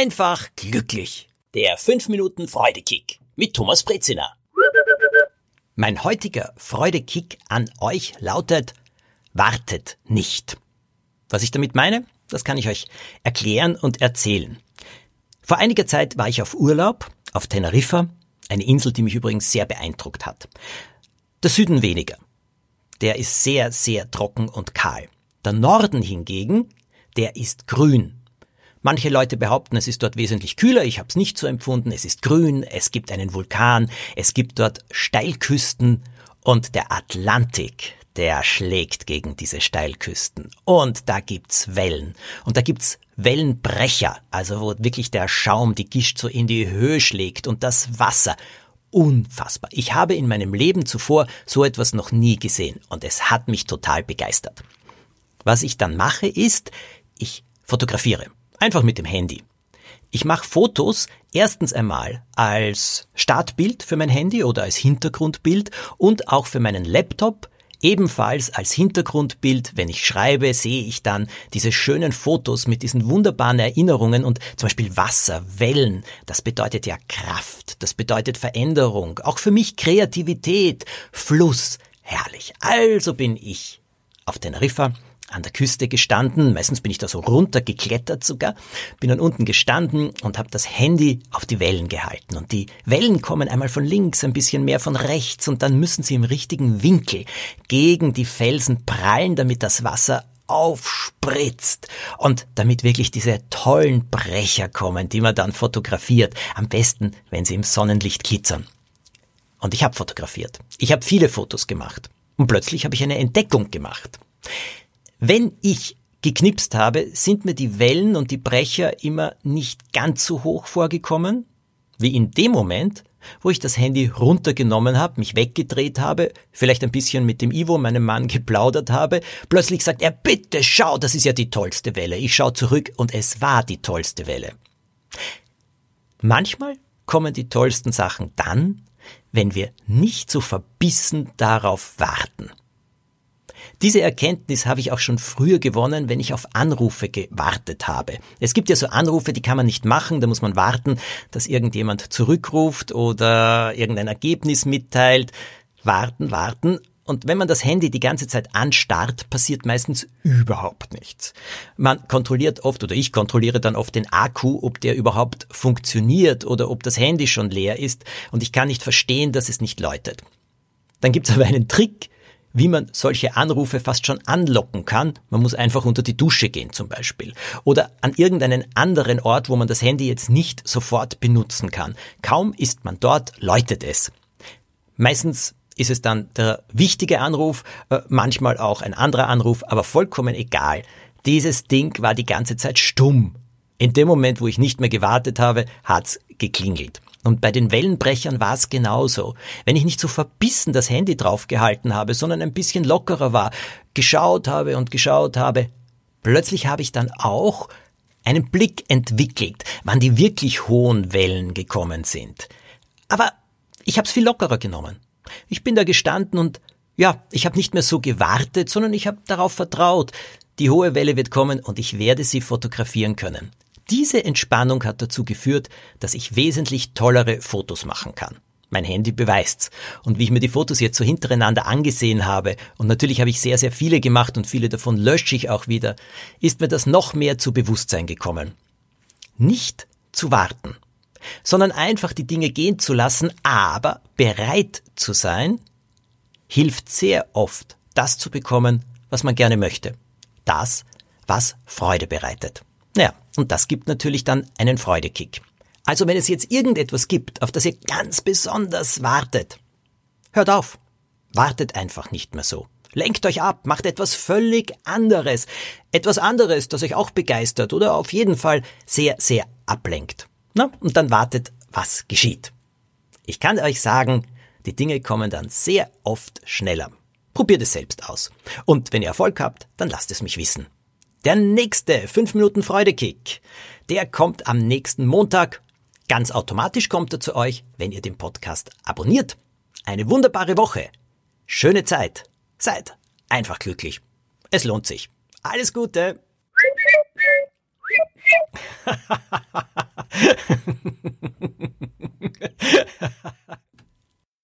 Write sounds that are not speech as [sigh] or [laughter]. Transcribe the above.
Einfach glücklich. Der 5 Minuten Freudekick mit Thomas Brezina. Mein heutiger Freudekick an euch lautet, wartet nicht. Was ich damit meine, das kann ich euch erklären und erzählen. Vor einiger Zeit war ich auf Urlaub auf Teneriffa, eine Insel, die mich übrigens sehr beeindruckt hat. Der Süden weniger. Der ist sehr, sehr trocken und kahl. Der Norden hingegen, der ist grün. Manche Leute behaupten, es ist dort wesentlich kühler, ich habe es nicht so empfunden, es ist grün, es gibt einen Vulkan, es gibt dort Steilküsten und der Atlantik, der schlägt gegen diese Steilküsten. Und da gibt's Wellen. Und da gibt's Wellenbrecher, also wo wirklich der Schaum die Gischt so in die Höhe schlägt und das Wasser. Unfassbar. Ich habe in meinem Leben zuvor so etwas noch nie gesehen und es hat mich total begeistert. Was ich dann mache ist, ich fotografiere. Einfach mit dem Handy. Ich mache Fotos erstens einmal als Startbild für mein Handy oder als Hintergrundbild und auch für meinen Laptop. Ebenfalls als Hintergrundbild, wenn ich schreibe, sehe ich dann diese schönen Fotos mit diesen wunderbaren Erinnerungen und zum Beispiel Wasser, Wellen, das bedeutet ja Kraft, das bedeutet Veränderung, auch für mich Kreativität, Fluss, herrlich. Also bin ich auf Teneriffa an der Küste gestanden, meistens bin ich da so runtergeklettert sogar, bin dann unten gestanden und habe das Handy auf die Wellen gehalten. Und die Wellen kommen einmal von links, ein bisschen mehr von rechts und dann müssen sie im richtigen Winkel gegen die Felsen prallen, damit das Wasser aufspritzt und damit wirklich diese tollen Brecher kommen, die man dann fotografiert. Am besten, wenn sie im Sonnenlicht glitzern. Und ich habe fotografiert. Ich habe viele Fotos gemacht. Und plötzlich habe ich eine Entdeckung gemacht. Wenn ich geknipst habe, sind mir die Wellen und die Brecher immer nicht ganz so hoch vorgekommen, wie in dem Moment, wo ich das Handy runtergenommen habe, mich weggedreht habe, vielleicht ein bisschen mit dem Ivo, meinem Mann, geplaudert habe, plötzlich sagt er, bitte schau, das ist ja die tollste Welle. Ich schau zurück und es war die tollste Welle. Manchmal kommen die tollsten Sachen dann, wenn wir nicht so verbissen darauf warten. Diese Erkenntnis habe ich auch schon früher gewonnen, wenn ich auf Anrufe gewartet habe. Es gibt ja so Anrufe, die kann man nicht machen, da muss man warten, dass irgendjemand zurückruft oder irgendein Ergebnis mitteilt. Warten, warten. Und wenn man das Handy die ganze Zeit anstarrt, passiert meistens überhaupt nichts. Man kontrolliert oft oder ich kontrolliere dann oft den Akku, ob der überhaupt funktioniert oder ob das Handy schon leer ist und ich kann nicht verstehen, dass es nicht läutet. Dann gibt es aber einen Trick, wie man solche Anrufe fast schon anlocken kann. Man muss einfach unter die Dusche gehen zum Beispiel. Oder an irgendeinen anderen Ort, wo man das Handy jetzt nicht sofort benutzen kann. Kaum ist man dort, läutet es. Meistens ist es dann der wichtige Anruf, äh, manchmal auch ein anderer Anruf, aber vollkommen egal. Dieses Ding war die ganze Zeit stumm. In dem Moment, wo ich nicht mehr gewartet habe, hat's geklingelt. Und bei den Wellenbrechern war es genauso. Wenn ich nicht so verbissen das Handy draufgehalten habe, sondern ein bisschen lockerer war, geschaut habe und geschaut habe, plötzlich habe ich dann auch einen Blick entwickelt, wann die wirklich hohen Wellen gekommen sind. Aber ich habe es viel lockerer genommen. Ich bin da gestanden und ja, ich habe nicht mehr so gewartet, sondern ich habe darauf vertraut. Die hohe Welle wird kommen und ich werde sie fotografieren können. Diese Entspannung hat dazu geführt, dass ich wesentlich tollere Fotos machen kann. Mein Handy beweist's. Und wie ich mir die Fotos jetzt so hintereinander angesehen habe, und natürlich habe ich sehr, sehr viele gemacht und viele davon lösche ich auch wieder, ist mir das noch mehr zu Bewusstsein gekommen. Nicht zu warten, sondern einfach die Dinge gehen zu lassen, aber bereit zu sein, hilft sehr oft, das zu bekommen, was man gerne möchte. Das, was Freude bereitet. Naja, und das gibt natürlich dann einen Freudekick. Also wenn es jetzt irgendetwas gibt, auf das ihr ganz besonders wartet, hört auf. Wartet einfach nicht mehr so. Lenkt euch ab, macht etwas völlig anderes. Etwas anderes, das euch auch begeistert oder auf jeden Fall sehr, sehr ablenkt. Na, und dann wartet, was geschieht. Ich kann euch sagen, die Dinge kommen dann sehr oft schneller. Probiert es selbst aus. Und wenn ihr Erfolg habt, dann lasst es mich wissen. Der nächste 5 Minuten Freudekick, der kommt am nächsten Montag. Ganz automatisch kommt er zu euch, wenn ihr den Podcast abonniert. Eine wunderbare Woche. Schöne Zeit. Seid einfach glücklich. Es lohnt sich. Alles Gute. [laughs]